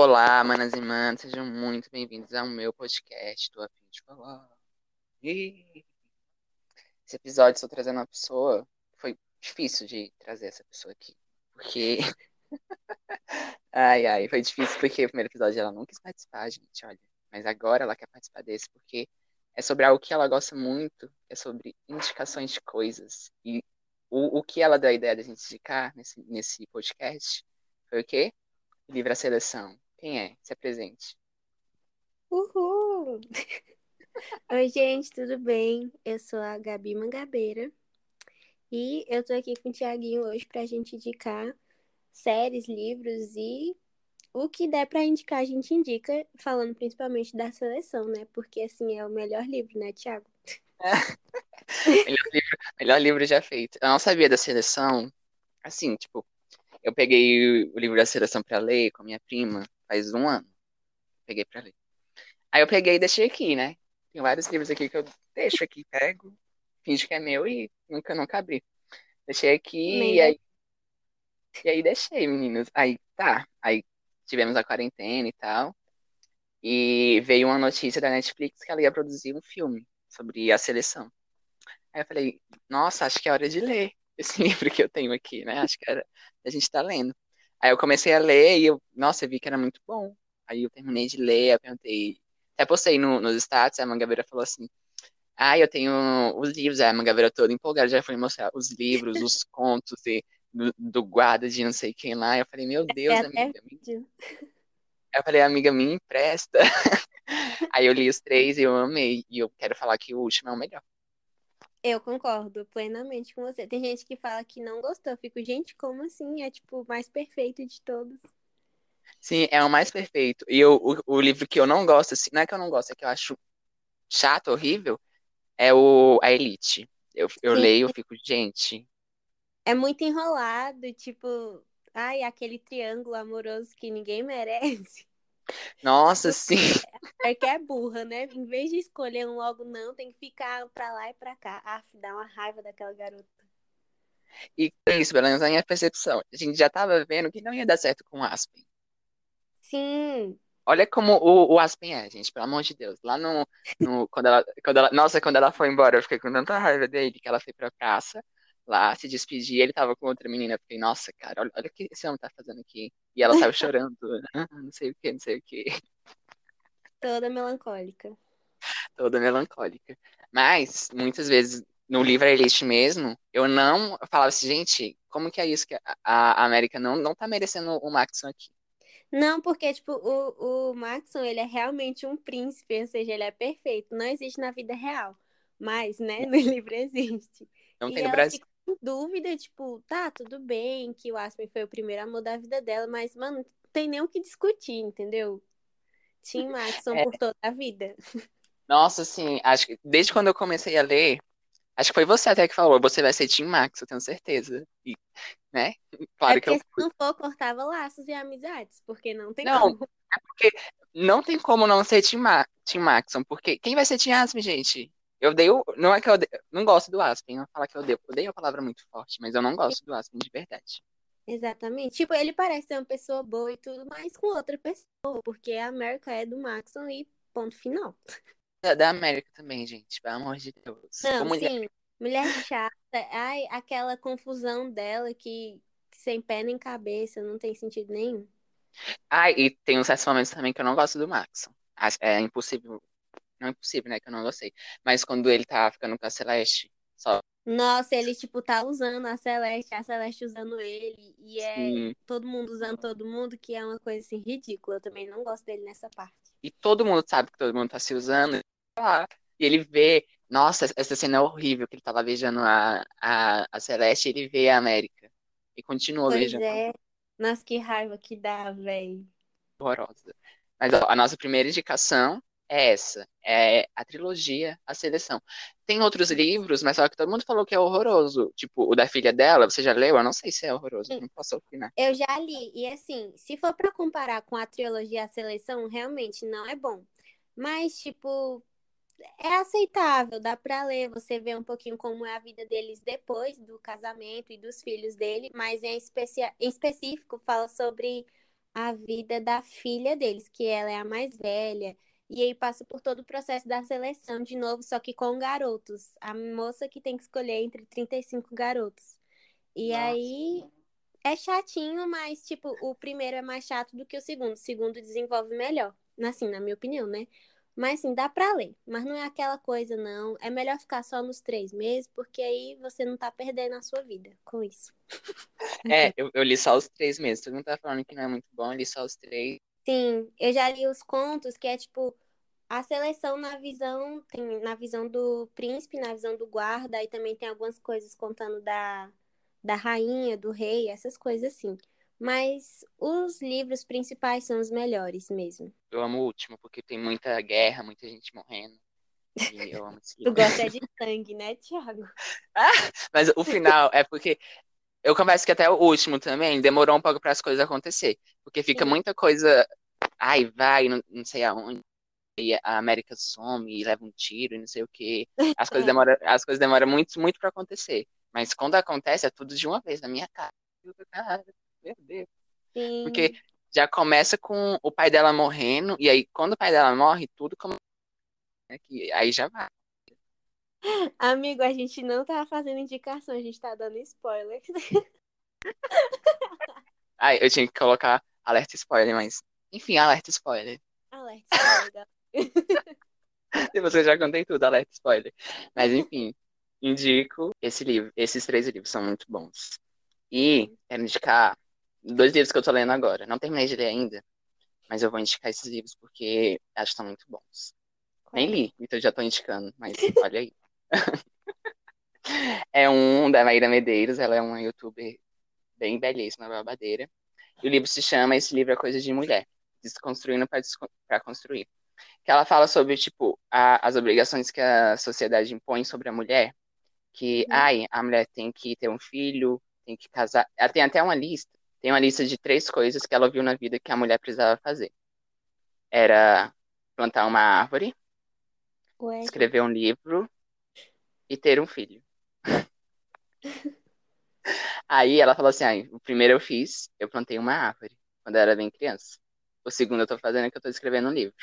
Olá, manas e manos, sejam muito bem-vindos ao meu podcast. Tô a de falar. Esse episódio estou trazendo uma pessoa. Foi difícil de trazer essa pessoa aqui. Porque. ai, ai, foi difícil porque o primeiro episódio ela não quis participar, gente, olha. Mas agora ela quer participar desse porque é sobre algo que ela gosta muito, é sobre indicações de coisas. E o, o que ela deu a ideia de a gente indicar nesse, nesse podcast foi o quê? Livre a seleção. Quem é? Se apresente. Uhul! Oi, gente, tudo bem? Eu sou a Gabi Mangabeira e eu tô aqui com o Tiaguinho hoje pra gente indicar séries, livros e o que der pra indicar, a gente indica, falando principalmente da seleção, né? Porque, assim, é o melhor livro, né, Tiago? melhor, livro, melhor livro já feito. Eu não sabia da seleção. Assim, tipo, eu peguei o livro da seleção para ler com a minha prima faz um ano. Peguei para ler. Aí eu peguei e deixei aqui, né? Tem vários livros aqui que eu deixo aqui, pego, finge que é meu e nunca, nunca abri. Deixei aqui e aí, e aí deixei, meninos. Aí tá, aí tivemos a quarentena e tal. E veio uma notícia da Netflix que ela ia produzir um filme sobre a seleção. Aí eu falei, nossa, acho que é hora de ler esse livro que eu tenho aqui, né? Acho que era, a gente tá lendo. Aí eu comecei a ler e eu, nossa, eu vi que era muito bom. Aí eu terminei de ler, eu perguntei, até postei no, nos status, a Mangabeira falou assim, ah, eu tenho os livros, a Mangabeira toda empolgada, já foi mostrar os livros, os contos e, do, do, guarda de não sei quem lá. Eu falei, meu Deus, é amiga. Minha... Eu falei, amiga, me empresta. Aí eu li os três e eu amei. E eu quero falar que o último é o melhor. Eu concordo plenamente com você. Tem gente que fala que não gostou. Eu fico, gente, como assim? É tipo o mais perfeito de todos. Sim, é o mais perfeito. E eu, o, o livro que eu não gosto, assim, não é que eu não gosto, é que eu acho chato, horrível, é o A Elite. Eu, eu leio, eu fico, gente. É muito enrolado, tipo, ai, aquele triângulo amoroso que ninguém merece. Nossa, sim. É que é burra, né? Em vez de escolher um logo não, tem que ficar pra lá e pra cá. Ah, dá uma raiva daquela garota. E isso, pelo menos a minha percepção. A gente já tava vendo que não ia dar certo com o Aspen. Sim. Olha como o, o Aspen é, gente, pelo amor de Deus. Lá no. no quando, ela, quando ela. Nossa, quando ela foi embora, eu fiquei com tanta raiva dele que ela foi pra praça lá se despedir, ele tava com outra menina. Eu fiquei, nossa, cara, olha, olha o que esse homem tá fazendo aqui. E ela saiu chorando, ah, não sei o que, não sei o que. Toda melancólica. Toda melancólica. Mas, muitas vezes, no livro Elite mesmo, eu não eu falava assim, gente, como que é isso que a, a América não, não tá merecendo o Maxon aqui? Não, porque, tipo, o, o Maxon, ele é realmente um príncipe, ou seja, ele é perfeito. Não existe na vida real. Mas, né, no livro existe. Não e tem no Brasil dúvida, tipo, tá, tudo bem que o Aspen foi o primeiro amor da vida dela, mas, mano, não tem nem o que discutir, entendeu? Tim Maxon é. por toda a vida. Nossa, sim, acho que desde quando eu comecei a ler, acho que foi você até que falou, você vai ser Tim Max, eu tenho certeza. E, né? Claro é que eu. Se não for, cortava laços e amizades, porque não tem não, como. É porque não tem como não ser Tim, Ma Tim Maxon, porque quem vai ser Tim Aspen, gente? Eu odeio. Não é que eu odeio, não gosto do Aspen. Não falar que eu odeio. Odeio é uma palavra muito forte, mas eu não gosto do Aspen de verdade. Exatamente. Tipo, ele parece ser uma pessoa boa e tudo, mas com outra pessoa, porque a América é do Maxon e ponto final. Da, da América também, gente, pelo amor de Deus. Não, sim. Mulher chata. Ai, aquela confusão dela que sem pé nem cabeça, não tem sentido nenhum. Ai, e tem uns certos momentos também que eu não gosto do Maxon. É impossível não é possível, né? Que eu não gostei. Mas quando ele tá ficando com a Celeste, só. Nossa, ele, tipo, tá usando a Celeste, a Celeste usando ele, e é Sim. todo mundo usando todo mundo, que é uma coisa assim ridícula. Eu também não gosto dele nessa parte. E todo mundo sabe que todo mundo tá se usando. E ele vê, nossa, essa cena é horrível, que ele tava beijando a, a, a Celeste e ele vê a América. E continua pois beijando. É. Nossa, que raiva que dá, velho. Horrorosa. Mas ó, a nossa primeira indicação é essa, é a trilogia A Seleção. Tem outros livros, mas só que todo mundo falou que é horroroso. Tipo, o da filha dela, você já leu? Eu não sei se é horroroso, não posso opinar. Eu já li, e assim, se for para comparar com a trilogia A Seleção, realmente não é bom. Mas, tipo, é aceitável, dá para ler, você vê um pouquinho como é a vida deles depois do casamento e dos filhos dele, mas em, especia... em específico fala sobre a vida da filha deles, que ela é a mais velha. E aí passa por todo o processo da seleção de novo, só que com garotos. A moça que tem que escolher entre 35 garotos. E Nossa. aí é chatinho, mas tipo, o primeiro é mais chato do que o segundo. O segundo desenvolve melhor. Assim, na minha opinião, né? Mas assim, dá pra ler. Mas não é aquela coisa, não. É melhor ficar só nos três meses, porque aí você não tá perdendo a sua vida com isso. É, eu, eu li só os três meses. Todo mundo tá falando que não é muito bom, eu li só os três. Sim, eu já li os contos que é tipo a seleção na visão, tem na visão do príncipe, na visão do guarda, e também tem algumas coisas contando da, da rainha, do rei, essas coisas assim. Mas os livros principais são os melhores mesmo. Eu amo o último, porque tem muita guerra, muita gente morrendo. E eu amo esse livro. tu gosta de sangue, né, Thiago? ah, mas o final é porque eu confesso que até o último também demorou um pouco para as coisas acontecer. Porque fica Sim. muita coisa. Ai, vai, não, não sei aonde. E a América some e leva um tiro e não sei o quê. As coisas demoram, as coisas demoram muito, muito para acontecer. Mas quando acontece, é tudo de uma vez, na minha cara. Cara, meu Deus. Sim. Porque já começa com o pai dela morrendo, e aí quando o pai dela morre, tudo começa. Aí já vai. Amigo, a gente não tá fazendo indicação, a gente tá dando spoiler. Ai, eu tinha que colocar alerta spoiler, mas. Enfim, alerta spoiler. Alerta spoiler. Se você já contei tudo, alerta spoiler. Mas enfim, indico esse livro. Esses três livros são muito bons. E quero indicar dois livros que eu tô lendo agora. Não terminei de ler ainda, mas eu vou indicar esses livros porque acho que estão muito bons. Qual? Nem li, então já tô indicando, mas olha aí. é um da Maíra Medeiros, ela é uma youtuber bem belíssima, babadeira. E o livro se chama Esse Livro é Coisa de Mulher, Desconstruindo para Construir. Que ela fala sobre, tipo, a, as obrigações que a sociedade impõe sobre a mulher, que, hum. ai, a mulher tem que ter um filho, tem que casar. Ela tem até uma lista tem uma lista de três coisas que ela viu na vida que a mulher precisava fazer. Era plantar uma árvore, Ué. escrever um livro e ter um filho. Aí ela falou assim: ah, o primeiro eu fiz, eu plantei uma árvore, quando eu era bem criança. O segundo eu tô fazendo é que eu tô escrevendo um livro.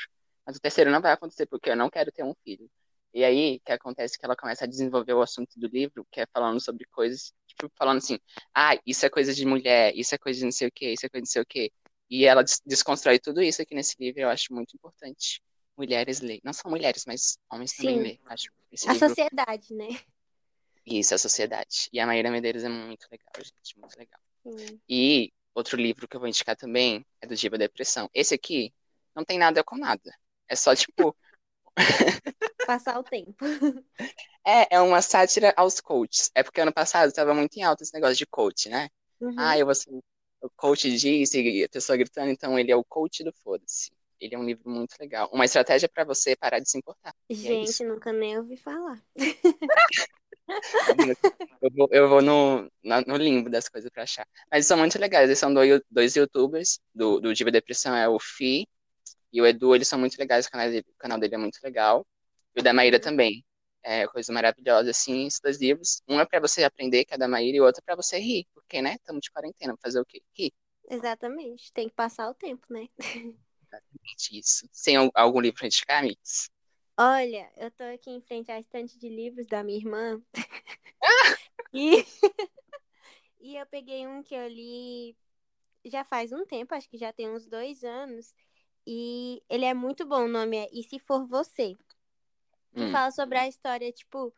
Mas o terceiro não vai acontecer porque eu não quero ter um filho. E aí, o que acontece é que ela começa a desenvolver o assunto do livro, que é falando sobre coisas tipo, falando assim, ah, isso é coisa de mulher, isso é coisa de não sei o quê, isso é coisa de não sei o quê. E ela desconstrói tudo isso aqui nesse livro, eu acho muito importante. Mulheres lerem. Não só mulheres, mas homens Sim. também lerem. Acho a livro... sociedade, né? Isso, a sociedade. E a Maíra Medeiros é muito legal, gente, muito legal. Sim. E outro livro que eu vou indicar também é do Diva Depressão. Esse aqui não tem nada com nada. É só, tipo, Passar o tempo. É, é uma sátira aos coaches. É porque ano passado estava muito em alta esse negócio de coach, né? Uhum. Ah, eu vou ser o coach disse, e a pessoa gritando, então ele é o coach do foda-se. Ele é um livro muito legal. Uma estratégia para você parar de se importar. É Gente, é nunca nem ouvi falar. eu vou, eu vou no, no limbo das coisas para achar. Mas são muito legais. Eles são dois, dois youtubers. Do, do Diva Depressão é o Fi e o Edu, eles são muito legais, o canal dele, o canal dele é muito legal. E o da Maíra também. É coisa maravilhosa, assim, esses dois livros. Um é para você aprender, que é da Maíra, e o outro é pra você rir, porque, né, estamos de quarentena, fazer o quê? Rir. Exatamente, tem que passar o tempo, né? Exatamente isso. Tem algum livro pra indicar, amigos? Olha, eu tô aqui em frente à estante de livros da minha irmã. e... e eu peguei um que eu li já faz um tempo, acho que já tem uns dois anos, e ele é muito bom, o nome é E Se For Você. Que hum. fala sobre a história, tipo,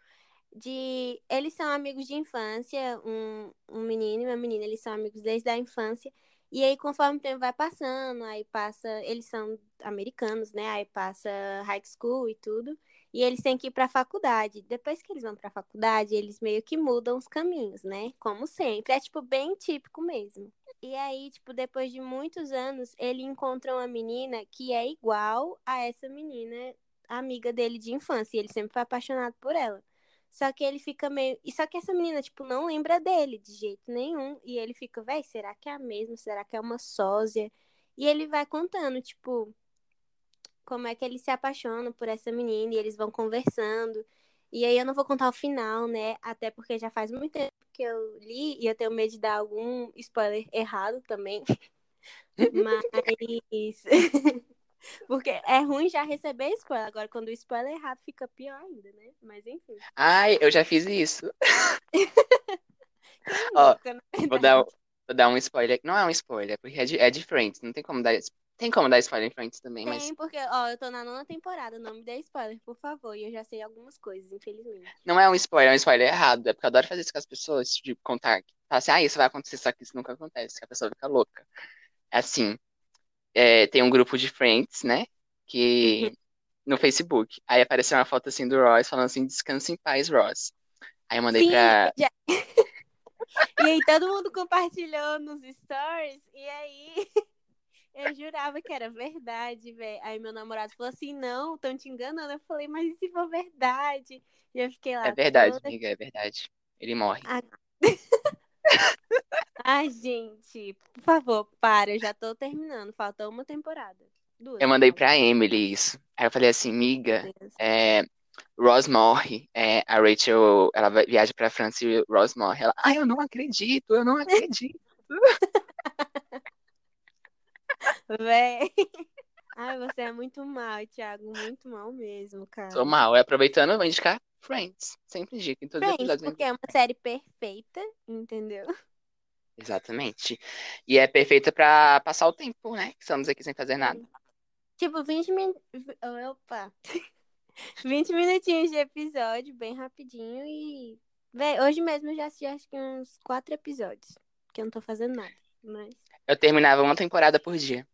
de. Eles são amigos de infância, um, um menino e uma menina, eles são amigos desde a infância. E aí, conforme o tempo vai passando, aí passa. Eles são americanos, né? Aí passa high school e tudo. E eles têm que ir pra faculdade. Depois que eles vão pra faculdade, eles meio que mudam os caminhos, né? Como sempre. É, tipo, bem típico mesmo. E aí, tipo, depois de muitos anos, ele encontra uma menina que é igual a essa menina, amiga dele de infância. E ele sempre foi apaixonado por ela. Só que ele fica meio. E só que essa menina, tipo, não lembra dele de jeito nenhum. E ele fica, véi, será que é a mesma? Será que é uma sósia? E ele vai contando, tipo, como é que ele se apaixona por essa menina. E eles vão conversando. E aí eu não vou contar o final, né? Até porque já faz muito tempo que eu li e eu tenho medo de dar algum spoiler errado também. Mas. Porque é ruim já receber spoiler. Agora, quando o spoiler é errado, fica pior ainda, né? Mas enfim. Ai, eu já fiz isso. Ó, vou dar, vou dar um spoiler. Não é um spoiler, porque é de, é de Friends. Não tem como dar. Tem como dar spoiler em Friends também, mas. Tem, porque, ó, eu tô na nona temporada, não me dê spoiler, por favor. E eu já sei algumas coisas, infelizmente. Não é um spoiler, é um spoiler errado. É porque eu adoro fazer isso com as pessoas, de contar. Falar assim, ah, isso vai acontecer, só que isso nunca acontece, que a pessoa fica louca. É assim, é, tem um grupo de friends, né? Que. No Facebook. Aí apareceu uma foto assim do Ross falando assim, descansa em paz, Ross. Aí eu mandei Sim, pra. já- E aí todo mundo compartilhou nos stories, e aí eu jurava que era verdade, velho. Aí meu namorado falou assim, não, estão te enganando. Eu falei, mas e se for verdade? E eu fiquei lá É verdade, toda... amiga, é verdade. Ele morre. Ai, gente, por favor, para, eu já tô terminando, falta uma temporada. Duas, Eu mandei no pra Emily isso. Aí eu falei assim, miga, é, Ross morre. É, a Rachel, ela vai- viaja pra França e Ross morre. Ela, ai, eu não acredito, eu não acredito. Véi. Ai, você é muito mal, Thiago, muito mal mesmo, cara. Sou mal. E aproveitando, eu vou indicar Friends. Sempre indico, em todos os Friends, episódios. eu porque é uma série perfeita, entendeu? Exatamente. E é perfeita pra passar o tempo, né? Que Estamos aqui sem fazer nada. Tipo, 20 minutos. Opa! 20 minutinhos de episódio, bem rapidinho e. Véi, hoje mesmo eu já assisti acho que uns quatro episódios. Que eu não tô fazendo nada. Mas. Eu terminava uma temporada por dia.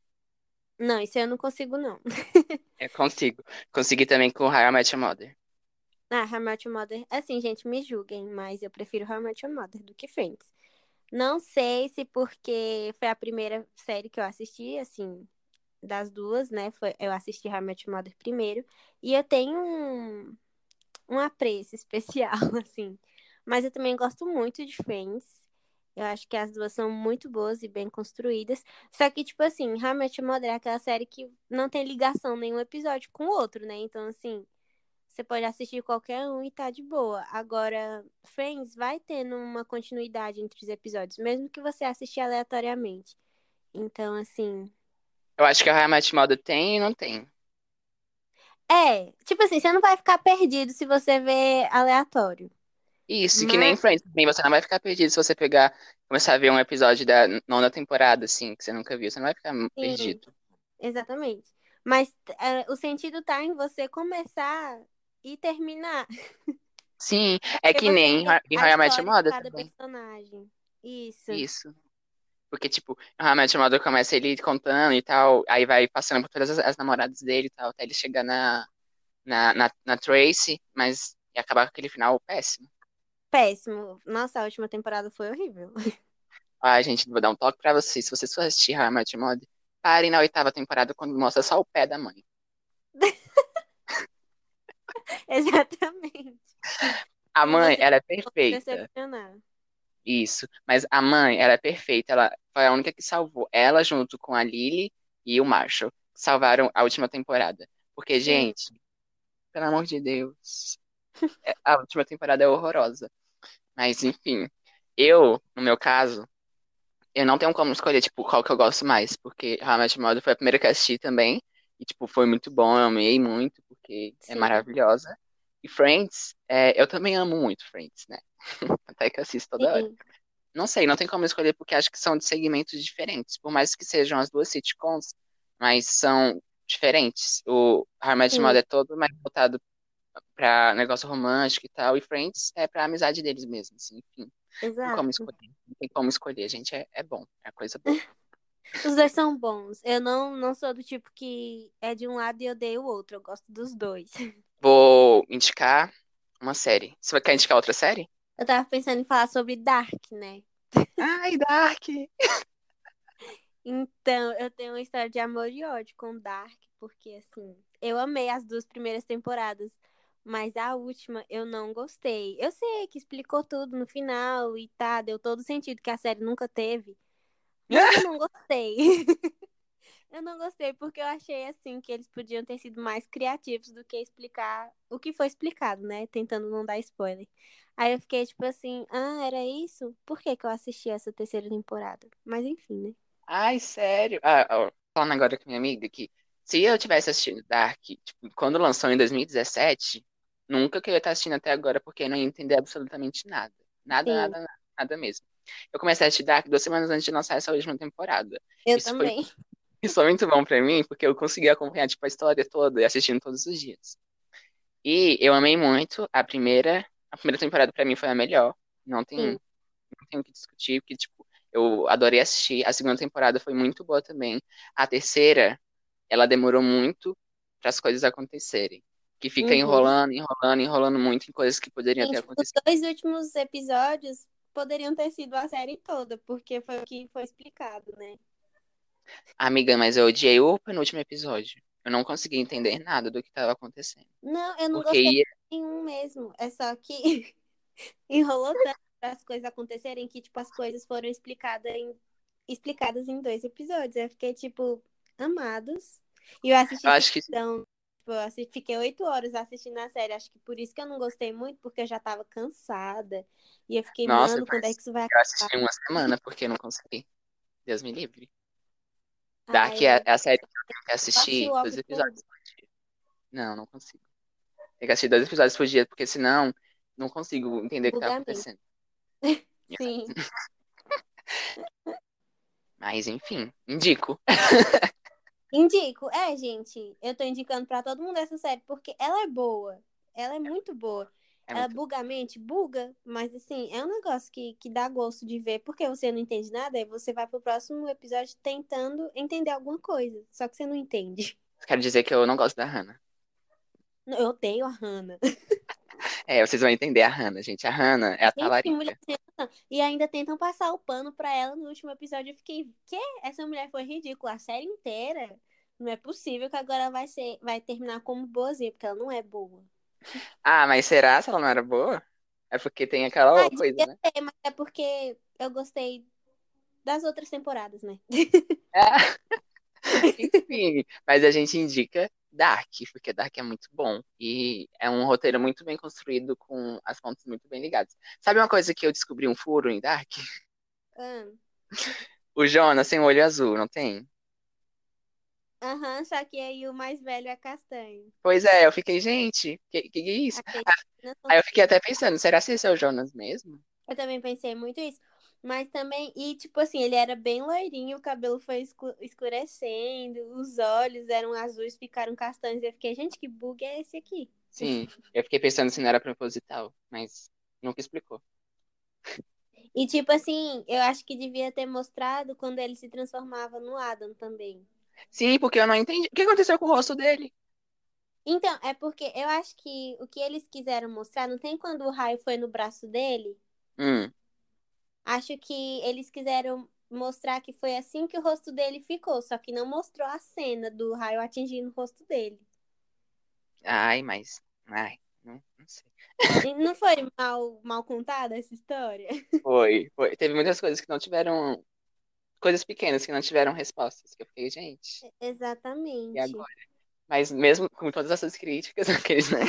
Não, isso eu não consigo, não. Eu consigo. Consegui também com How I Met Your Mother. Ah, How I Met Your Mother. Assim, gente, me julguem, mas eu prefiro How I Met Your Mother do que Friends. Não sei se porque foi a primeira série que eu assisti, assim, das duas, né? Foi, eu assisti How I Met Your Mother primeiro. E eu tenho um, um apreço especial, assim. Mas eu também gosto muito de Friends. Eu acho que as duas são muito boas e bem construídas. Só que, tipo assim, Your Mother é aquela série que não tem ligação nenhum episódio com o outro, né? Então, assim, você pode assistir qualquer um e tá de boa. Agora, Friends vai tendo uma continuidade entre os episódios, mesmo que você assistir aleatoriamente. Então, assim. Eu acho que a Your Mother tem e não tem. É, tipo assim, você não vai ficar perdido se você ver aleatório. Isso, que nem Friends também. Você não vai ficar perdido se você pegar, começar a ver um episódio da nona temporada, assim, que você nunca viu. Você não vai ficar sim, perdido. exatamente. Mas é, o sentido tá em você começar e terminar. Sim, é Porque que nem em a How I Met Your história de Mother cada também. personagem. Isso. Isso. Porque, tipo, Met Your Mother começa ele contando e tal, aí vai passando por todas as, as namoradas dele e tal, até ele chegar na, na, na, na Tracy, mas e acabar com aquele final péssimo. Péssimo. Nossa, a última temporada foi horrível. Ai, gente, vou dar um toque pra vocês. Se vocês for assistir How I Met Mother, parem na oitava temporada quando mostra só o pé da mãe. Exatamente. A mãe, ela é perfeita. Isso. Mas a mãe, ela é perfeita. Ela foi a única que salvou. Ela, junto com a Lily e o Marshall, salvaram a última temporada. Porque, Sim. gente, pelo amor de Deus, é- a última temporada é horrorosa. Mas, enfim, eu, no meu caso, eu não tenho como escolher, tipo, qual que eu gosto mais. Porque Your Mother foi a primeira que eu assisti também. E, tipo, foi muito bom, eu amei muito, porque é Sim. maravilhosa. E Friends, é, eu também amo muito Friends, né? Até que eu assisto toda hora. Sim. Não sei, não tem como escolher porque acho que são de segmentos diferentes. Por mais que sejam as duas sitcoms, mas são diferentes. O How I Met Your Sim. Mother é todo mais voltado pra negócio romântico e tal, e Friends é pra amizade deles mesmo, assim, enfim. Não tem como Exato. escolher. Não tem como escolher, gente, é, é bom, é coisa boa. Os dois são bons. Eu não, não sou do tipo que é de um lado e odeio o outro. Eu gosto dos dois. Vou indicar uma série. Você vai querer indicar outra série? Eu tava pensando em falar sobre Dark, né? Ai, Dark! Então, eu tenho uma história de amor e ódio com Dark, porque assim, eu amei as duas primeiras temporadas, mas a última eu não gostei. Eu sei que explicou tudo no final e tá, deu todo sentido que a série nunca teve, mas eu não gostei. Eu não gostei porque eu achei assim que eles podiam ter sido mais criativos do que explicar o que foi explicado, né? Tentando não dar spoiler. Aí eu fiquei tipo assim, ah, era isso? Por que que eu assisti essa terceira temporada? Mas enfim, né? Ai, sério. Ah, falando agora com minha amiga que se eu tivesse assistido Dark, tipo, quando lançou em 2017, nunca que eu ia estar assistindo até agora, porque não ia entender absolutamente nada. Nada, Sim. nada, nada, mesmo. Eu comecei a assistir Dark duas semanas antes de lançar essa última temporada. Eu Isso foi, também. isso foi muito bom pra mim, porque eu consegui acompanhar, tipo, a história toda e assistindo todos os dias. E eu amei muito a primeira. A primeira temporada pra mim foi a melhor. Não tem, Sim. não tem o que discutir, porque, tipo, eu adorei assistir. A segunda temporada foi muito boa também. A terceira, ela demorou muito para as coisas acontecerem. Que fica Uhum. enrolando, enrolando, enrolando muito em coisas que poderiam Sim, ter tipo, os acontecido. dois últimos episódios poderiam ter sido a série toda, porque foi o que foi explicado, né? Amiga, mas eu odiei o penúltimo episódio. Eu não consegui entender nada do que estava acontecendo. Não, eu não Porque gostei ia. de nenhum mesmo. É só que enrolou tanto para as coisas acontecerem que, tipo, as coisas foram explicadas em, explicadas em dois episódios. Eu fiquei, tipo, amados. E eu assisti Eu acho que. então, tipo, eu assi- fiquei oito horas assistindo a série. Acho que por isso que eu não gostei muito, porque eu já tava cansada. E eu fiquei, Nossa, mano, quando é que isso vai eu acabar? assisti uma semana porque eu não consegui. Deus me livre. Dark eu é é a série que eu tenho que assisti assistir dois episódios por dia. Não, não consigo. Tem que assistir dois episódios por dia, porque senão não consigo entender o que tá acontecendo. Sim. Mas, enfim, indico. Indico. É, gente, eu tô indicando pra todo mundo essa série, porque ela é boa. Ela é muito boa. É Ela muito... buga a mente, buga, mas assim, é um negócio que, que dá gosto de ver, porque você não entende nada, aí você vai pro próximo episódio tentando entender alguma coisa, só que você não entende. Quero dizer que eu não gosto da Hannah. Eu odeio a Hannah. É, vocês vão entender a Hannah, gente. A Hannah é a Gente, talarica. mulher. E ainda tentam passar o pano pra ela no último episódio. Eu fiquei, que? Essa mulher foi ridícula a série inteira. Não é possível que agora vai ser, vai terminar como boazinha, porque ela não é boa. Ah, mas será se ela não era boa? É porque tem aquela Ah, coisa, né? ser, mas é porque eu gostei das outras temporadas, né? É. Enfim, mas a gente indica Dark, porque Dark é muito bom. E é um roteiro muito bem construído, com as pontas muito bem ligadas. Sabe uma coisa que eu descobri um furo em Dark? Ah, O Jonas tem um olho azul, não tem? Aham, só que aí o mais velho é castanho. Pois é, eu fiquei, gente, que, que é isso? Achei não- Aí eu fiquei até pensando, será que esse é o Jonas mesmo? Eu também pensei muito isso. Mas também, e tipo assim, ele era bem loirinho, o cabelo foi escu- escurecendo, os olhos eram azuis, ficaram castanhos. Eu fiquei, gente, que bug é esse aqui? Sim, eu fiquei pensando se não era proposital, mas nunca explicou. E tipo assim, eu acho que devia ter mostrado quando ele se transformava no Adam também. Sim, porque eu não entendi. O que aconteceu com o rosto dele? Então, é porque eu acho que o que eles quiseram mostrar, não tem quando o raio foi no braço dele? Hum, Acho que eles quiseram mostrar que foi assim que o rosto dele ficou, só que não mostrou a cena do raio atingindo o rosto dele. ai, mas. Ai, não, não sei. E não foi mal, mal contada essa história? Foi, foi. Teve muitas coisas que não tiveram. Coisas pequenas que não tiveram respostas. Que eu fiquei, gente, e Exatamente. agora? Mas mesmo com todas essas críticas, aqueles, né?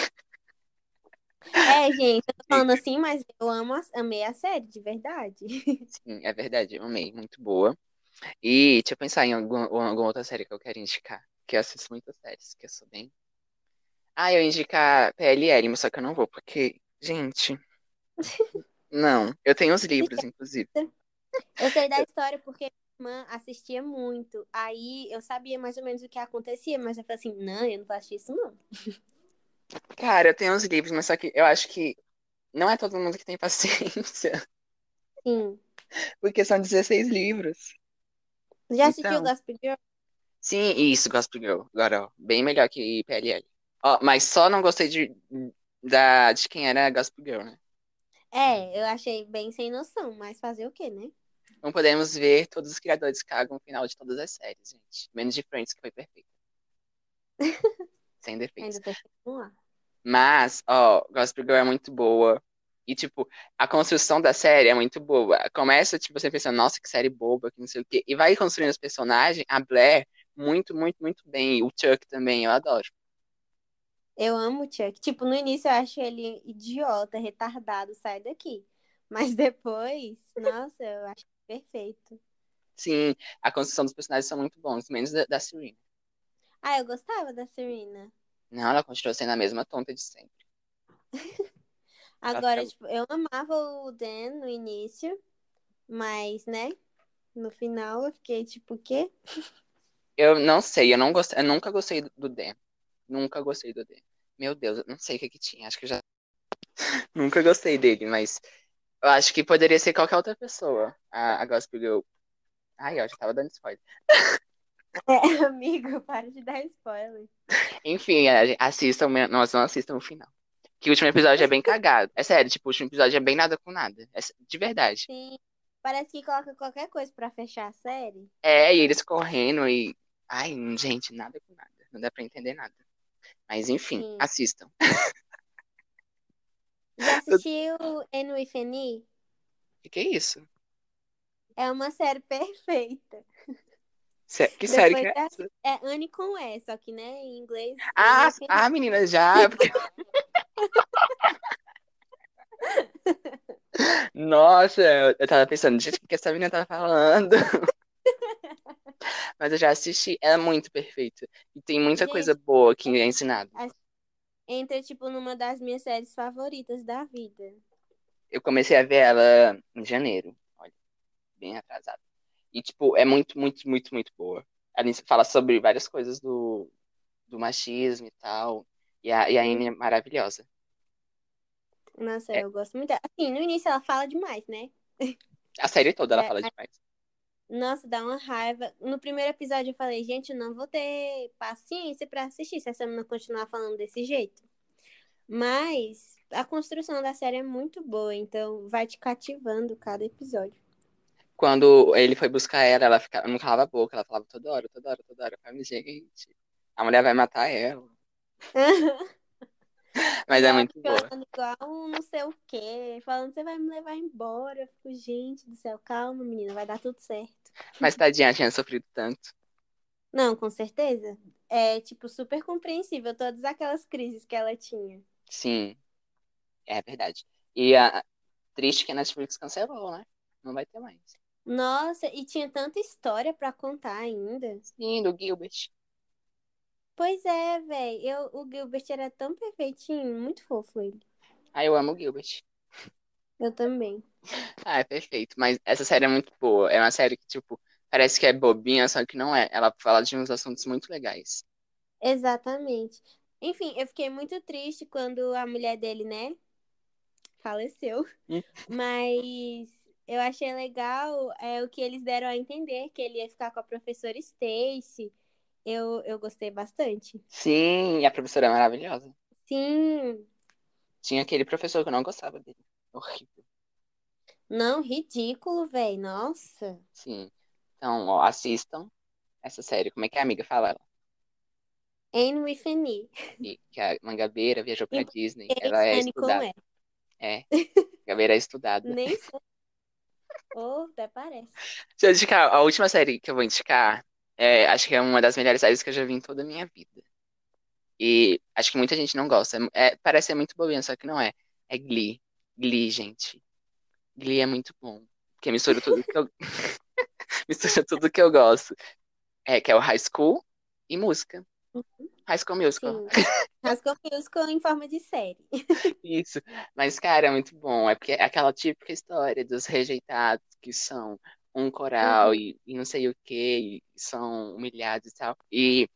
É, gente, eu tô falando assim, mas eu amo a- amei a série, de verdade. Sim, é verdade, eu amei, muito boa. E deixa eu pensar em alguma, alguma outra série que eu quero indicar. Que eu assisto muitas séries, que eu sou bem. Ah, eu ia indicar PLL, mas só que eu não vou, porque, gente. Não, eu tenho os livros, inclusive. Eu sei da história porque minha irmã assistia muito. Aí eu sabia mais ou menos o que acontecia, mas eu falei assim, não, eu não vou assistir isso, não. Cara, eu tenho os livros, mas só que eu acho que não é todo mundo que tem paciência, Sim. porque são 16 livros. Já assistiu Então. Gossip Girl? Sim, isso, Gossip Girl. Agora, ó, bem melhor que PLL. Ó, mas só não gostei de, da, de quem era Gossip Girl, né? É, eu achei bem sem noção, mas fazer o quê, né? Não podemos ver todos os criadores cagam no final de todas as séries, gente. Menos de Friends, que foi perfeita. Sem defeitos. Ainda lá. Mas, ó, Gossip Girl é muito boa. E, tipo, a construção da série é muito boa. Começa, tipo, você pensando, nossa, que série boba, que não sei o quê. E vai construindo os personagens, a Blair, muito, muito, muito bem. O Chuck também, eu adoro. Eu amo o Chuck. Tipo, no início eu acho ele idiota, retardado, sai daqui. Mas depois, nossa, eu acho perfeito. Sim, a construção dos personagens são muito bons, menos da, da Serena. Ah, eu gostava da Serena. Não, ela continua sendo a mesma tonta de sempre. Agora, tipo, eu amava o Dan no início, mas, né? No final eu fiquei tipo, o quê? Eu não sei, eu não gostei, eu nunca gostei do- do Dan. Nunca gostei do Dan. Meu Deus, eu não sei o que que tinha. Acho que eu já nunca gostei dele, mas eu acho que poderia ser qualquer outra pessoa. A, a Gospel Girl. Ai, eu já tava dando spoiler. É, amigo, para de dar spoiler. Enfim, assistam, nós não assistam o final. Que o último episódio é bem cagado. É sério, tipo, o último episódio é bem nada com nada. É, de verdade. Sim, parece que coloca qualquer coisa pra fechar a série. É, e eles correndo e. Ai, gente, nada com nada. Não dá pra entender nada. Mas enfim, Sim. assistam. Já assistiu with Annie? O que, que é isso? É uma série perfeita. Sé- Que série que Depois é dessa- essa? É Anne com E, só que, né, em inglês. Ah, Annie. ah, menina, já. porque- Nossa, eu eu tava pensando, gente, o que essa menina tá falando? Mas eu já assisti, ela é muito perfeita. E tem muita Gente, coisa boa que é ensinada. Entra, tipo, numa das minhas séries favoritas da vida. Eu comecei a ver ela em janeiro. Olha, bem atrasado. E, tipo, é muito, muito, muito, muito boa. Ela fala sobre várias coisas do, do machismo e tal. E a, e a é maravilhosa. Nossa, É. eu gosto muito. Assim, no início ela fala demais, né? A série toda ela É, fala a- demais. Nossa, dá uma raiva. No primeiro episódio eu falei, gente, eu não vou ter paciência pra assistir se essa menina continuar falando desse jeito. Mas a construção da série é muito boa, então vai te cativando cada episódio. Quando ele foi buscar ela, ela ficava, não calava a boca, ela falava toda hora, toda hora, toda hora. Eu falei, gente, a mulher vai matar ela. Mas é muito boa. igual um não sei o quê, falando, você vai me levar embora. Eu fico, gente do céu, calma, menina, vai dar tudo certo. Mas tadinha, tinha sofrido tanto. Não, com certeza. É, tipo, super compreensível todas aquelas crises que ela tinha. Sim, é verdade. E a triste que a Netflix cancelou, né? Não vai ter mais. Nossa, e tinha tanta história pra contar ainda. Sim, do Gilbert. Pois é, velho. Eu, o Gilbert era tão perfeitinho, muito fofo ele. Ah, eu amo o Gilbert. Eu também. Ah, é perfeito. Mas essa série é muito boa. É uma série que, tipo, parece que é bobinha, só que não é. Ela fala de uns assuntos muito legais. Exatamente. Enfim, eu fiquei muito triste quando a mulher dele, né, faleceu. Hum. Mas eu achei legal é, o que eles deram a entender, que ele ia ficar com a professora Stacy. Eu, eu gostei bastante. Sim, e a professora é maravilhosa. Sim. Tinha aquele professor que eu não gostava dele. Horrível. Não, ridículo, velho. Nossa. Sim. Então, ó, assistam essa série. Como é que a amiga fala? ela? Anne with Annie. E que a Mangabeira viajou pra Em Disney. Ela é estudada. E. É. Mangabeira é estudada. Nem sei. Oh, até parece. Se eu indicar, a última série que eu vou indicar, é, acho que é uma das melhores séries que eu já vi em toda a minha vida. E acho que muita gente não gosta. É, parece ser muito bobinha, só que não é. É Glee. Glee, gente. Glee é muito bom. Porque mistura tudo que eu... mistura tudo que eu gosto. É, que é o High School e música. High School Musical. Sim. Rascou Musical em forma de série. Isso. Mas, cara, é muito bom. É porque é aquela típica história dos rejeitados que são um coral Uhum. e, e não sei o que, e são humilhados e tal. E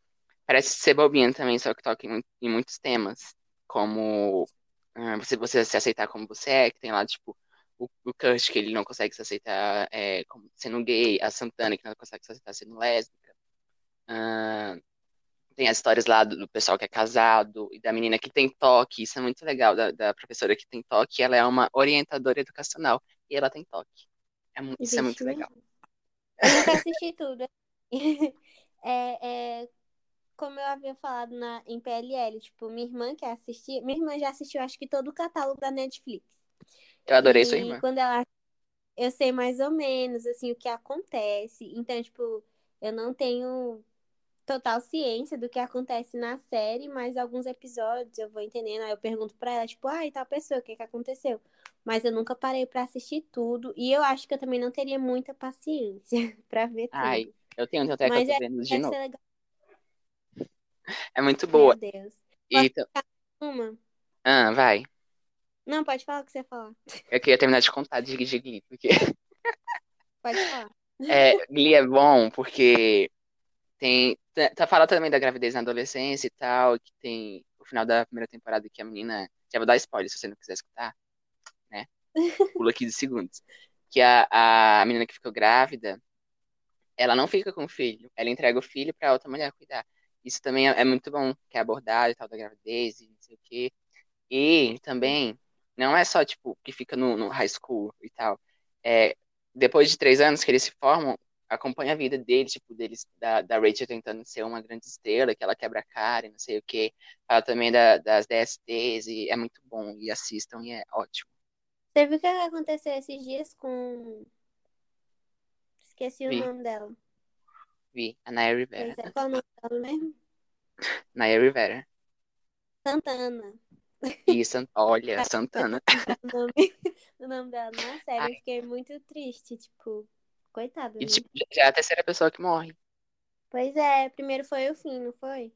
parece ser bobinha também, só que toca em, em muitos temas, como ah, você, você se aceitar como você é, que tem lá, tipo, o, o Kurt, que ele não consegue se aceitar é, como sendo gay, a Santana, que não consegue se aceitar sendo lésbica. Ah, tem as histórias lá do, pessoal que é casado e da menina que tem toque. Isso é muito legal, da, da professora que tem toque. Ela é uma orientadora educacional e ela tem toque. É isso é muito legal. Eu nunca assisti tudo. É, é, como eu havia falado na, em PLL, tipo, minha irmã quer assistir. Minha irmã já assistiu, acho que todo o catálogo da Netflix. Eu adorei e sua irmã. quando ela. Eu sei mais ou menos, assim, o que acontece. Então, tipo, eu não tenho total ciência do que acontece na série, mas alguns episódios eu vou entendendo. Aí eu pergunto pra ela, tipo, ah, e tal pessoa, o que que aconteceu? mas eu nunca parei pra assistir tudo. E eu acho que eu também não teria muita paciência pra ver tudo. Ai, eu tenho até que eu tô é, vendo de novo. legal. É muito Meu boa. Deus. E, Posso contar uma? ah, vai. Não, pode falar o que você ia falar. Eu queria terminar de contar de, de Glee, porque Pode falar. é, Glee é bom porque tem. Tá, tá fala também da gravidez na adolescência e tal, que tem o final da primeira temporada que a menina. Já vou dar spoiler se você não quiser escutar, né? Pula 15 segundos. Que a, a menina que ficou grávida, ela não fica com o filho, ela entrega o filho pra outra mulher cuidar. Isso também é, é muito bom, que é abordado e tal da gravidez e não sei o quê. E também, não é só, tipo, que fica no, no high school e tal. É, depois de três anos que eles se formam, acompanha a vida deles, tipo, deles, da, da Rachel tentando ser uma grande estrela, que ela quebra a cara e não sei o quê. Fala também da- das DSTs e é muito bom. E assistam e é ótimo. Você viu o que aconteceu esses dias com. Esqueci o Vi, nome dela. vi. A Naya Rivera. Pois é, qual é o nome dela mesmo? Naya Rivera. Santana. San... olha, Santana. o nome, o nome dela. Nossa, sério, Ai, eu fiquei muito triste. Tipo, coitada, e né? tipo, já é a terceira pessoa que morre. Pois é, primeiro foi o fim, não foi?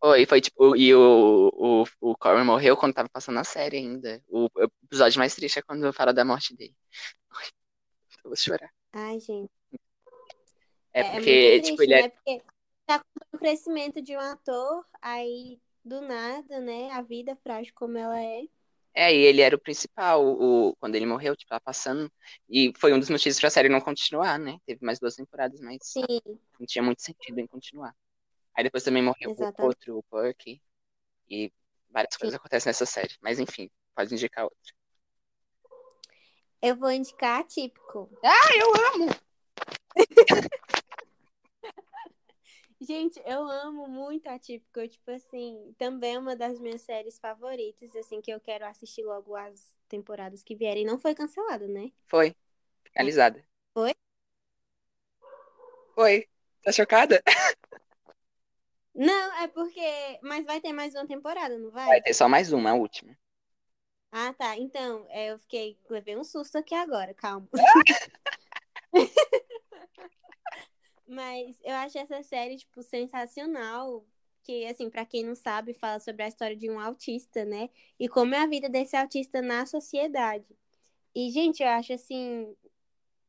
Foi, foi tipo, e o, o, o Corey morreu quando tava passando a série ainda. O, episódio mais triste é quando fala da morte dele. Ai, eu vou chorar. Ai, gente. É É, é porque, tipo, triste, ele é. né? Porque tá com o crescimento de um ator, aí do nada, né? A vida frágil como ela é. É, e ele era o principal, o, quando ele morreu, tipo, tava passando. E foi um dos motivos pra série não continuar, né? Teve mais duas temporadas, mas Sim, não tinha muito sentido em continuar. Aí depois também morreu o exatamente. outro, o Perky. E várias Sim. coisas acontecem nessa série. Mas enfim, pode indicar outra. Eu vou indicar Atípico. Ah, eu amo! Gente, eu amo muito Atípico. Tipo assim, também é uma das minhas séries favoritas, assim, que eu quero assistir logo as temporadas que vierem. Não foi cancelada, né? Foi, É. finalizada. Foi? Foi. Tá chocada? Não, é porque. Mas vai ter mais uma temporada, não Vai vai? ter só mais uma, a última. Ah, tá. Então, é, eu fiquei. Levei um susto aqui agora, calma. Mas eu acho essa série, tipo, sensacional. Que, assim, pra quem não sabe, fala sobre a história de um autista, né? E como é a vida desse autista na sociedade. E, gente, eu acho, assim,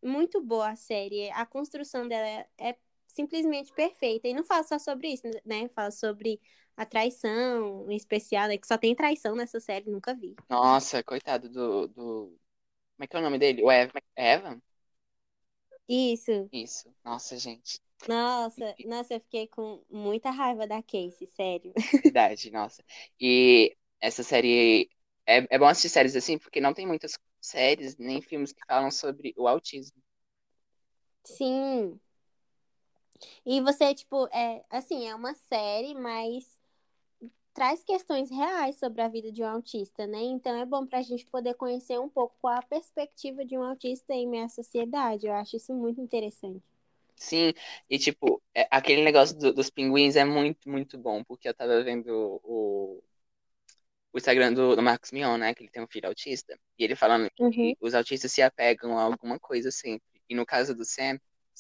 muito boa a série. A construção dela é, é simplesmente perfeita. E não fala só sobre isso, né? Fala sobre a traição, em especial, né? Que só tem traição nessa série, nunca vi. Nossa, coitado do, do... Como é que é o nome dele? O Evan? Evan? Isso. Isso. Nossa, gente. Nossa, nossa, eu fiquei com muita raiva da Casey, sério. verdade, nossa. E essa série... É, é bom assistir séries assim, porque não tem muitas séries nem filmes que falam sobre o autismo. Sim. E você, tipo, é assim, é uma série, mas traz questões reais sobre a vida de um autista, né? Então é bom pra gente poder conhecer um pouco qual a perspectiva de um autista em meia sociedade. Eu acho isso muito interessante. Sim, e tipo, é- aquele negócio do- dos pinguins é muito, muito bom, porque eu tava vendo o, o Instagram do, do Marcos Mion, né, que ele tem um filho autista, e ele falando Uhum. que os autistas se apegam a alguma coisa sempre. E no caso do Sam,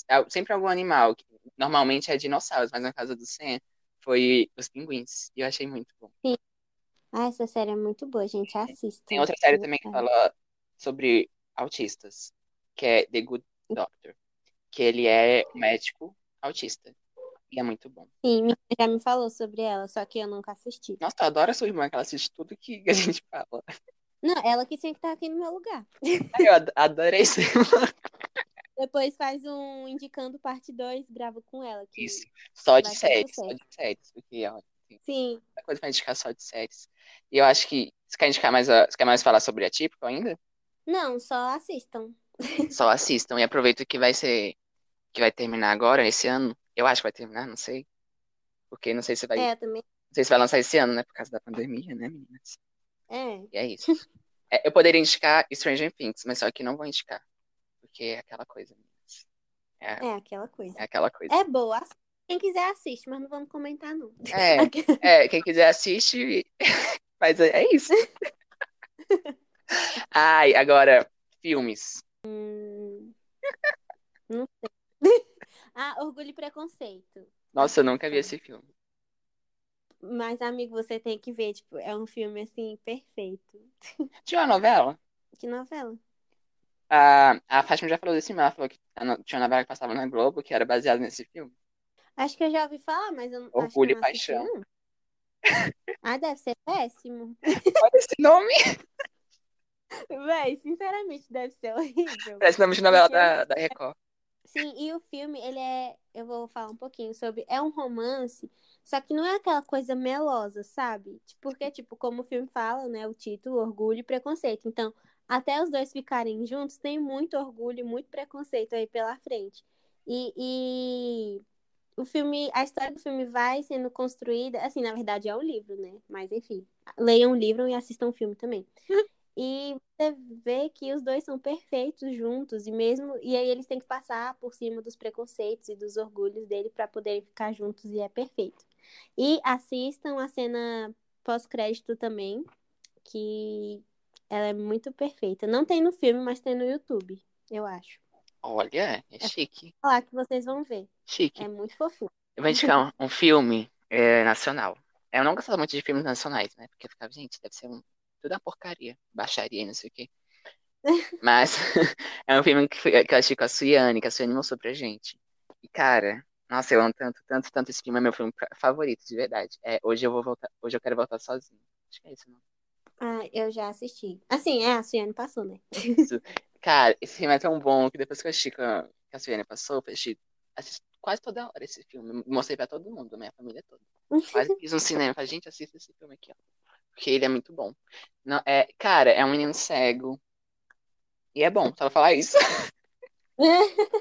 é sempre algum animal, que normalmente é dinossauros, mas no caso do Sam, foi os pinguins, e eu achei muito bom. Sim. Ah, essa série é muito boa, gente. Tem Assistam. outra série também que verdade. fala sobre autistas, que é The Good Doctor, que ele é médico autista, e é muito bom. Sim, minha já me falou sobre ela, só que eu nunca assisti. Nossa, eu adoro a sua irmã, que ela assiste tudo que a gente fala. Não, ela que tinha que estar aqui no meu lugar. Ai, eu ad- adorei isso. Depois faz um indicando parte 2, grava com ela, Isso. Só de séries, só de séries, porque ó, Sim. muita coisa pra indicar só de séries. E eu acho que. Você quer indicar mais, a- você quer mais falar sobre Atípico ainda? Não, só assistam. Só assistam e aproveita que vai ser. Que vai terminar agora, esse ano. Eu acho que vai terminar, não sei. Porque não sei se vai. É, também. Não sei se vai lançar esse ano, né? Por causa da pandemia, né, meninas? É. E é isso. É, eu poderia indicar Stranger Things, mas só que não vou indicar. Porque é aquela coisa, meninas. É, É aquela coisa. é aquela coisa. É boa. Quem quiser assiste, mas não vamos comentar, não. É, é, quem quiser assiste, mas é é isso. Ai, agora, filmes. Hum, não sei. Ah, Orgulho e Preconceito. Nossa, eu nunca vi esse filme. Mas, amigo, você tem que ver, tipo, é um filme, assim, perfeito. Tinha uma novela? Que novela? A, a Fátima já falou desse filme. Ela falou que tinha uma novela que passava na Globo que era baseada nesse filme. Acho que eu já ouvi falar, mas eu não- Orgulho e Paixão. Ah, deve ser péssimo. Olha esse nome. Véi, sinceramente, deve ser horrível. Parece nome de novela Porque da, da Record. Sim, e o filme, ele é. Eu vou falar um pouquinho sobre. É um romance, só que não é aquela coisa melosa, sabe? Porque, tipo, como o filme fala, né? O título, Orgulho e Preconceito. Então, até os dois ficarem juntos, tem muito orgulho e muito preconceito aí pela frente. E, e o filme, a história do filme vai sendo construída. Assim, na verdade, é um livro, né? Mas, enfim, leiam o livro e assistam o filme também. E você vê que os dois são perfeitos juntos e mesmo e aí eles têm que passar por cima dos preconceitos e dos orgulhos dele para poderem ficar juntos e é perfeito. E assistam a cena pós-crédito também, que ela é muito perfeita. Não tem no filme, mas tem no YouTube, eu acho. Olha, é chique. Olha lá que vocês vão ver. Chique. É muito fofinho. Eu vou indicar um, um filme é, nacional. Eu não gostava muito de filmes nacionais, né? Porque eu ficava, gente, deve ser um, tudo uma porcaria. Baixaria e não sei o quê. Mas é um filme que, que eu assisti com a Suiane, que a Suiane mostrou pra gente. E, cara, nossa, eu amo tanto, tanto, tanto esse filme. É meu filme fa- favorito, de verdade. É, hoje eu vou voltar, hoje eu quero voltar sozinho. Acho que é isso, não? Ah, eu já assisti. Assim, é, a Suiane passou, né? Isso. Cara, esse filme é tão bom que depois que eu assisti que a Suiane passou, eu assisti, assisti quase toda hora esse filme. Mostrei pra todo mundo, minha família toda. Quase fiz um cinema. Falei, gente, assista esse filme aqui, ó. Porque ele é muito bom. Não, é, cara, é um menino cego. E é bom, só falar isso.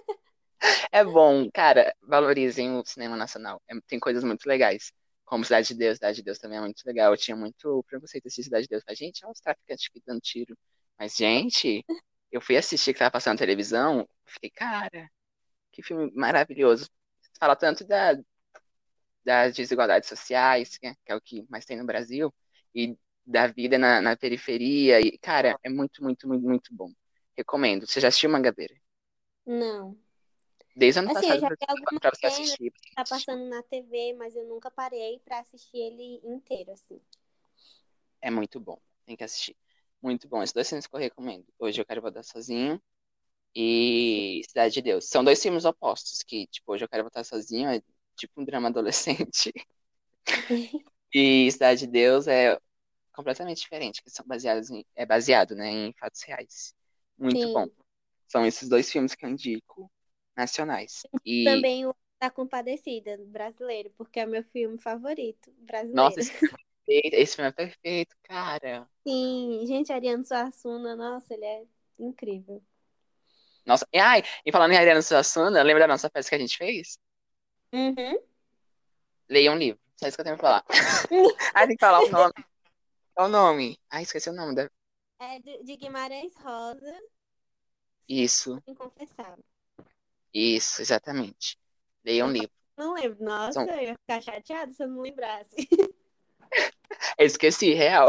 É bom, cara, valorizem o cinema nacional. É- tem coisas muito legais. Como Cidade de Deus, Cidade de Deus também é muito legal. Eu tinha muito preconceito de Cidade de Deus. Falei, gente, olha os traficantes aqui dando tiro. Mas, gente, eu fui assistir que tava passando na televisão, fiquei, cara, que filme maravilhoso. Fala tanto da, das desigualdades sociais, né, que é o que mais tem no Brasil, e da vida na, na periferia. E, cara, é muito, muito, muito, muito bom. Recomendo. Você já assistiu Mangabeira? Não. Desde ano Assim, eu passado já pra, vi pra você tá passando na TV, mas eu nunca parei pra assistir ele inteiro, assim. É muito bom. Tem que assistir. Muito bom. Esses dois filmes que eu recomendo. Hoje eu quero voltar sozinho e Cidade de Deus. São dois filmes opostos, que, tipo, hoje eu quero voltar sozinho, é tipo um drama adolescente. E Cidade de Deus é completamente diferente, que são baseados em, é baseado, né, em fatos reais. Muito bom. Sim. São esses dois filmes que eu indico nacionais. E, Também o da Compadecida, brasileiro, porque é meu filme favorito brasileiro. nossa, esse filme é perfeito, esse filme é perfeito, cara. Sim, gente, Ariano Suassuna, nossa, ele é incrível. Nossa, e, ai, e falando em Ariana Suassuna, lembra da nossa peça que a gente fez? Uhum. Leia um livro. Só isso que eu tenho pra falar. Ah, tem que falar o nome. Qual o nome? Ah, esqueci o nome. Da... É de, de Guimarães Rosa, Isso, Inconfessável. Isso, exatamente. Leia um livro. Não lembro, nossa, São- eu ia ficar chateada se eu não lembrasse. Eu esqueci, real.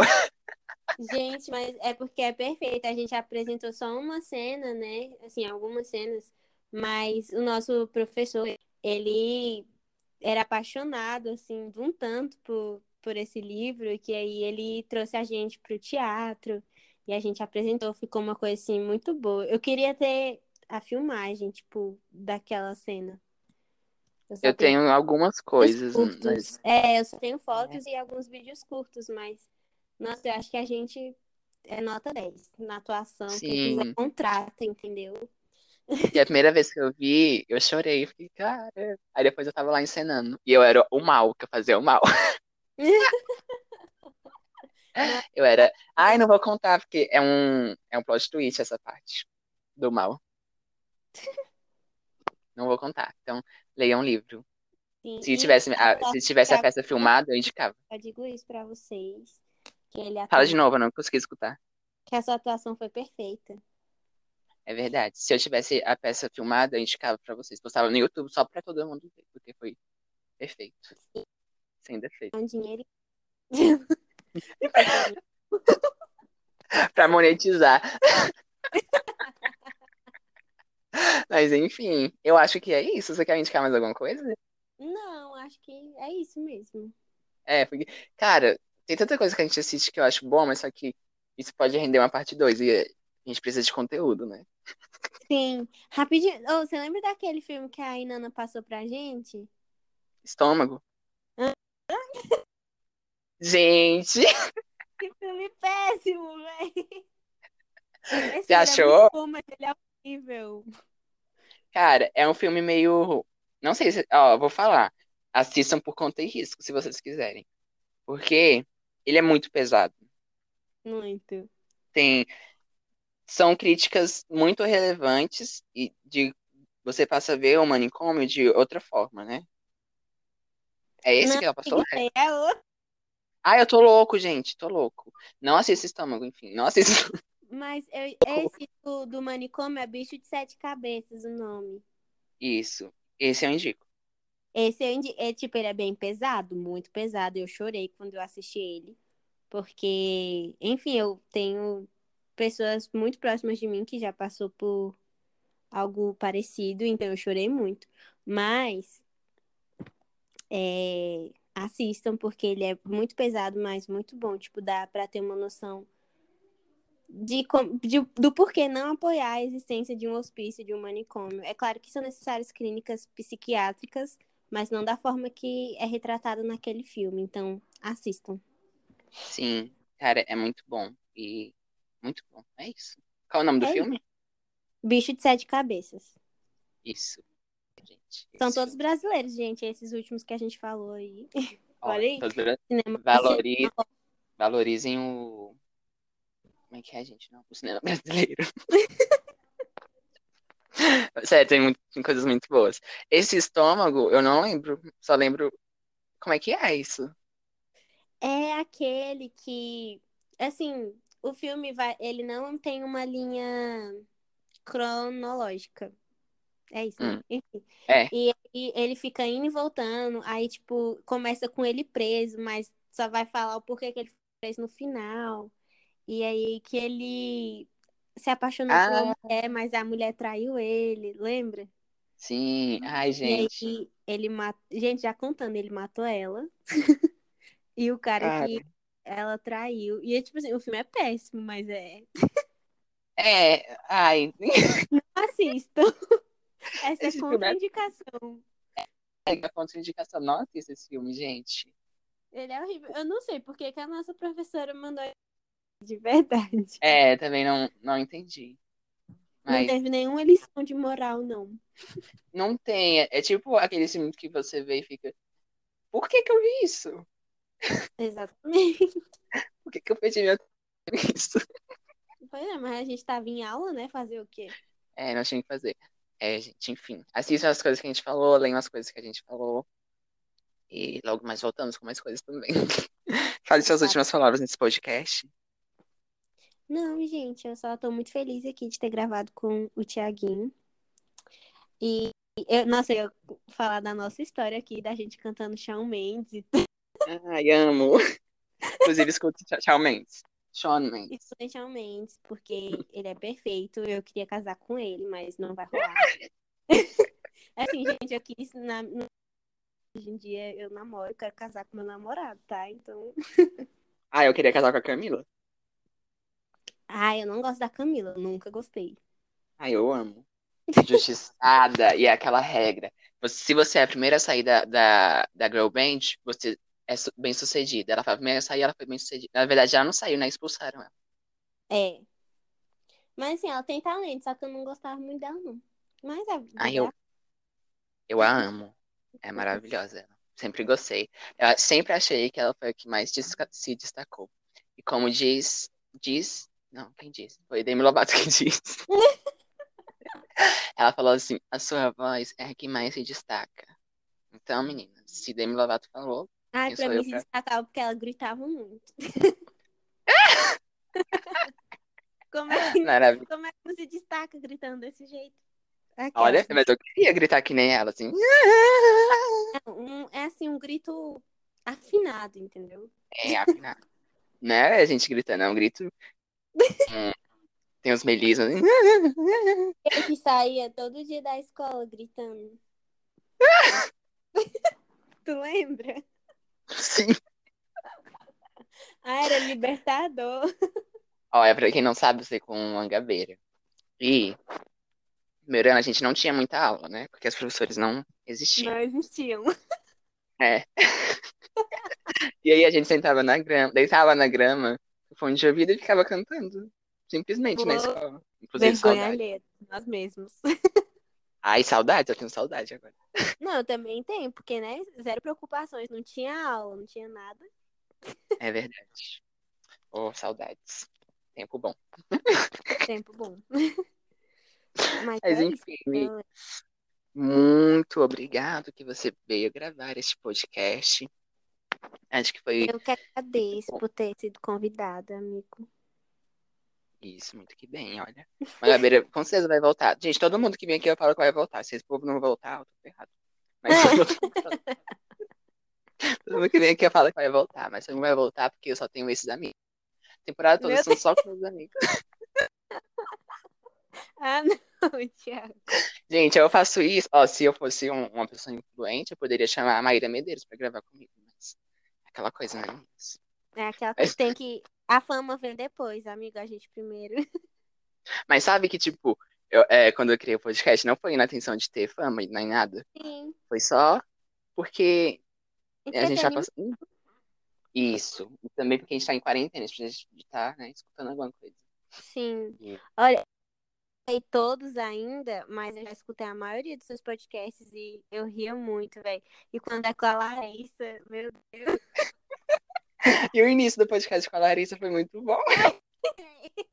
Gente, mas é porque é perfeito. A gente apresentou só uma cena, né? Assim, algumas cenas, mas o nosso professor, ele era apaixonado, assim, de um tanto por, por esse livro, que aí ele trouxe a gente pro teatro e a gente apresentou, ficou uma coisa, assim, muito boa. Eu queria ter a filmagem, tipo, daquela cena. só Eu tenho algumas vídeos coisas, mas É, eu só tenho fotos e alguns vídeos curtos, mas nossa, eu acho que a gente é nota 10 na atuação. Sim. contrata, entendeu? E a primeira vez que eu vi, eu chorei. Eu Fiquei, cara. Aí depois eu tava lá encenando. E eu era o mal, que eu fazia o mal. Eu era. Ai, não vou contar, porque é um, é um plot twist essa parte do mal. Não vou contar. Então, leia um livro. Sim, Se tivesse, a se tivesse a peça filmada, eu indicava. eu digo isso pra vocês, que ele Fala de novo, eu não consegui escutar. que a sua atuação foi perfeita. É verdade. Se eu tivesse a peça filmada, eu indicava pra vocês. Postava no YouTube só pra todo mundo ver, porque foi perfeito. Sem defeito. É um dinheiro. pra monetizar. Mas enfim, eu acho que é isso. Você quer indicar mais alguma coisa? Não, acho que é isso mesmo. É, porque, cara, tem tanta coisa que a gente assiste que eu acho bom, mas só que isso pode render uma parte 2 e a gente precisa de conteúdo, né? Sim. Rapidinho. Ô, você lembra daquele filme que a Inana passou pra gente? Estômago. Gente, Que filme péssimo, velho. Você é achou? muito bom, mas ele é horrível. Cara, é um filme meio. Não sei se. Ó, vou falar. Assistam por conta e risco, se vocês quiserem. Porque ele é muito pesado. Muito. Tem. São críticas muito relevantes e de você passa a ver o manicômio de outra forma, né? É esse Não, que ela passou? É outro. Ah, eu tô louco, gente, tô louco. Não assista Estômago, enfim, não assista. Mas eu- esse do, do manicômio é Bicho de Sete Cabeças, o nome. Isso, esse eu indico. Esse eu indi- é tipo, ele é bem pesado, muito pesado. Eu chorei quando eu assisti ele. Porque, enfim, eu tenho pessoas muito próximas de mim que já passou por algo parecido, então eu chorei muito. Mas é, assistam, porque ele é muito pesado, mas muito bom. Tipo, dá pra ter uma noção de, de- do porquê não apoiar a existência de um hospício, de um manicômio. É claro que são necessárias clínicas psiquiátricas, mas não da forma que é retratado naquele filme. Então, assistam. Sim, cara, é muito bom. E muito bom. É isso. Qual é o nome do É filme? Bicho de Sete Cabeças. Isso. Gente, São esse todos brasileiros, gente, esses últimos que a gente falou aí. Ó, Olha aí. valorizem o. Como é que é, gente? Não, o cinema brasileiro. Sério, tem, muito- tem coisas muito boas. Esse estômago, eu não lembro. Só lembro. Como é que é isso? É aquele que, assim, o filme vai, ele não tem uma linha cronológica. É isso, né? Hum. Enfim. É. E, aí ele fica indo e voltando, aí, tipo, começa com ele preso, mas só vai falar o porquê que ele foi preso no final. E aí que ele se apaixonou por uma Ah, mulher, mas a mulher traiu ele, lembra? sim. Ai, E gente. aí ele matou. Gente, já contando, ele matou ela. E o cara que ela traiu. E, tipo assim, o filme é péssimo, mas é. É. Ai. Assistam. Essa é Esse é- contraindicação. A contraindicação. Não assista esse filme, gente. Ele é horrível. Eu não sei por que a nossa professora mandou de verdade. É, também não, não entendi. Não Mas teve nenhuma lição de moral, não. não tem. É, é tipo aquele filme que você vê e fica. Por que que eu vi isso? Exatamente. Por que que eu perdi meu isso? Pois é, mas a gente tava em aula, né? Fazer o quê? É, nós tínhamos que fazer. É, gente, enfim. Assistam as coisas que a gente falou, leiam as coisas que a gente falou. E logo mais voltamos com mais coisas também. Fale suas últimas palavras nesse podcast. Não, gente, eu só tô muito feliz aqui de ter gravado com o Tiaguinho. E eu, nossa, eu falar da nossa história aqui, da gente cantando Shawn Mendes e Ai, amo. Inclusive, Tchau, Tchau Mendes. Sean Mendes. Escutei Shawn Mendes, porque ele é perfeito. Eu queria casar com ele, mas não vai rolar. assim, gente, eu quis. Na, no- Hoje em dia eu namoro, eu quero casar com meu namorado, tá? Então. Ah, eu queria casar com a Camila. Ah, eu não gosto da Camila, nunca gostei. Ai, eu amo. Justiçada. E é aquela regra. Você- se você é a primeira a sair da, da, da girl band, você é bem sucedida. Ela foi a primeira a sair, ela foi bem sucedida. Na verdade, ela não saiu, né? Expulsaram ela. É. Mas assim, ela tem talento, só que eu não gostava muito dela, não. Mas é. Ai, eu, eu a amo. É maravilhosa ela. Sempre gostei. Eu sempre achei que ela foi a que mais se destacou. E como diz, diz, não, quem diz? Foi Demi Lovato que disse. Ela falou assim, a sua voz é a que mais se destaca. Então, meninas, se Demi Lovato falou, Ai, pra mim se pra... destacava porque ela gritava muito. como, é que, Maravilha. como é que não se destaca gritando desse jeito? Aquelas, Olha, mas eu queria gritar que nem ela, assim. É, um- é assim, um grito afinado, entendeu? É, afinal. Não é a gente gritando, é um grito tem os melismas. Ele que saía todo dia da escola gritando. tu lembra? Sim. Ah, era libertador. Olha, pra quem não sabe, eu sei com Mangabeira. E primeiro ano a gente não tinha muita aula, né? Porque os professores não existiam. Não existiam. É. E aí a gente sentava na grama, deitava na grama, fone de ouvido e ficava cantando. Simplesmente na Pô, escola. Inclusive, Vergonha saudade. alheia, nós mesmos. Ai, saudade, eu tenho saudade agora. Não, eu também tenho, porque, né? Zero preocupações. Não tinha aula, não tinha nada. É verdade. Oh, saudades. Tempo bom. Tempo bom. Mas Mas é isso. enfim, Mi, muito obrigado que você veio gravar este podcast. Acho que foi Eu que agradeço por ter sido convidada, amigo. isso, muito que bem, olha. Mangabeira com certeza vai voltar. Gente, todo mundo que vem aqui eu falo que vai voltar. Se esse povo não voltar, eu tô ferrado. Mas todo mundo, todo mundo que vem aqui eu falo que vai voltar, mas não vai voltar porque eu só tenho esses amigos. A temporada toda Meu são só com meus amigos. Ah, não, Thiago. Gente, eu faço isso. Ó, se eu fosse um- uma pessoa influente, eu poderia chamar a Maíra Medeiros pra gravar comigo. Aquela coisa, né? É aquela Mas, coisa que tem que. A fama vem depois, amigo, a gente primeiro. mas sabe que, tipo, eu, é, quando eu criei o podcast, não foi na intenção de ter fama e nem nada. Sim. Foi só porque a gente tá Entretenimento. passando. Isso. E também porque a gente tá em quarentena, a gente precisa estar, né, escutando alguma coisa. Sim. E- Olha, sei todos ainda, mas eu já escutei a maioria dos seus podcasts e eu ria muito, velho. E quando é com a Larissa, meu Deus. E o início do podcast com a Larissa foi muito bom.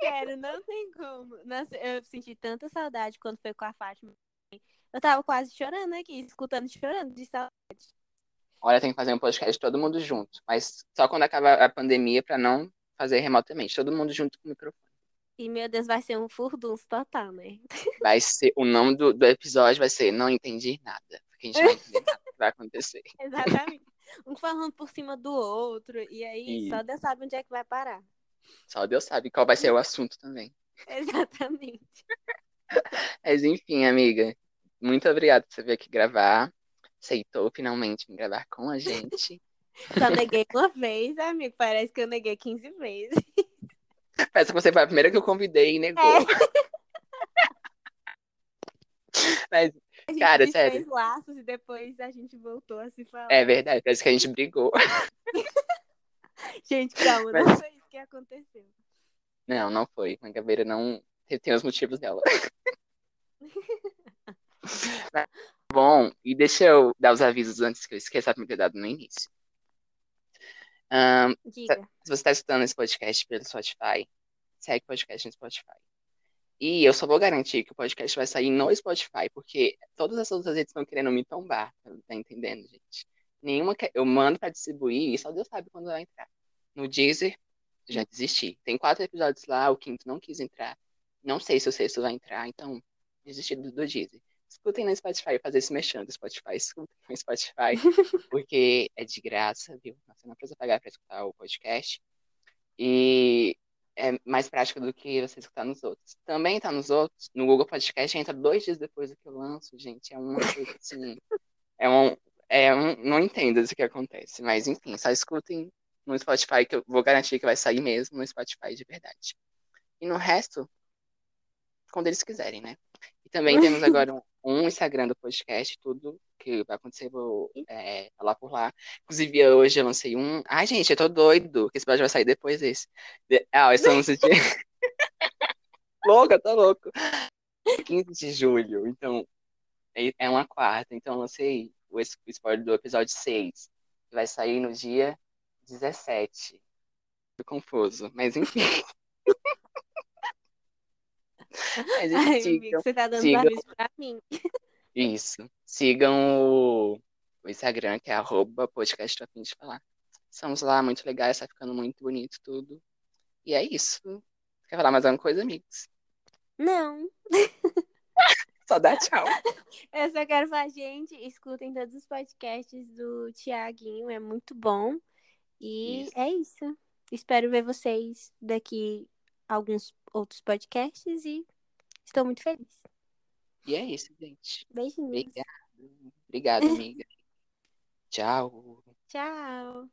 Sério, não tem como. Nossa, eu senti tanta saudade quando foi com a Fátima. Eu tava quase chorando aqui, escutando, chorando de saudade. Olha, tem que fazer um podcast todo mundo junto. Mas só quando acabar a pandemia pra não fazer remotamente. Todo mundo junto com o microfone. E, meu Deus, vai ser um furdunço total, né? Vai ser, o nome do, do episódio vai ser Não Entendi Nada. Porque a gente não vai entender nada que vai acontecer. Exatamente. Um falando por cima do outro, e aí E só Deus sabe onde é que vai parar. só Deus sabe qual vai ser o assunto também. Exatamente. Mas enfim, amiga. Muito obrigado por você vir aqui gravar. Aceitou finalmente vir gravar com a gente. Só neguei uma vez, amigo. Parece que eu neguei 15 vezes. Parece que você foi a primeira que eu convidei e negou. É, Mas, a gente cara, sério. laços e depois a gente voltou a se falar. É verdade, parece que a gente brigou. Gente, calma, não Mas, foi isso que aconteceu. não, não foi. Mangabeira não tem os motivos dela. Bom, e deixa eu dar os avisos antes que eu esqueça de me ter dado no início. Diga. se você está escutando esse podcast pelo Spotify, segue o podcast no Spotify. E eu só vou garantir que o podcast vai sair no Spotify, porque todas as outras redes estão querendo me tombar, tá entendendo, gente? Nenhuma que eu mando pra distribuir e só Deus sabe quando vai entrar. No Deezer, já desisti. Tem quatro episódios lá, o quinto não quis entrar. Não sei se o sexto vai entrar, então desisti do, do Deezer. Escutem no Spotify, fazer esse mexendo do Spotify, escutem no Spotify, porque é de graça, viu? Você não precisa pagar pra escutar o podcast. E é mais prático do que você escutar nos outros. Também tá nos outros, no Google Podcast, entra dois dias depois do que eu lanço, gente. É uma coisa assim. É um. É um não entendo o que acontece, mas enfim, só escutem no Spotify que eu vou garantir que vai sair mesmo no Spotify de verdade. E no resto, quando eles quiserem, né? E também temos agora um, um Instagram do podcast, tudo que vai acontecer, vou é, falar por lá. Inclusive, hoje eu lancei um. Ai, gente, eu tô doido, que esse episódio vai sair depois desse. De... Ah, estamos de. louca, tô louco. 15 de julho, então é é uma quarta. Então eu lancei o spoiler do episódio 6, que vai sair no dia 17. Tô confuso, mas enfim. Mas enfim, Ai, amigo, sigam, você tá dando sigam pra mim. isso. Sigam o, o Instagram, que é arroba podcast a fim de falar. Estamos lá, muito legais, tá ficando muito bonito tudo. E é isso. Quer falar mais alguma coisa, amigos? Não. Só dá tchau. Eu só quero falar, gente, escutem todos os podcasts do Tiaguinho, é muito bom. E Isso. é isso. espero ver vocês daqui alguns outros podcasts e estou muito feliz. E é isso, gente. Beijinhos. Obrigado. Obrigado, amiga. Tchau. Tchau.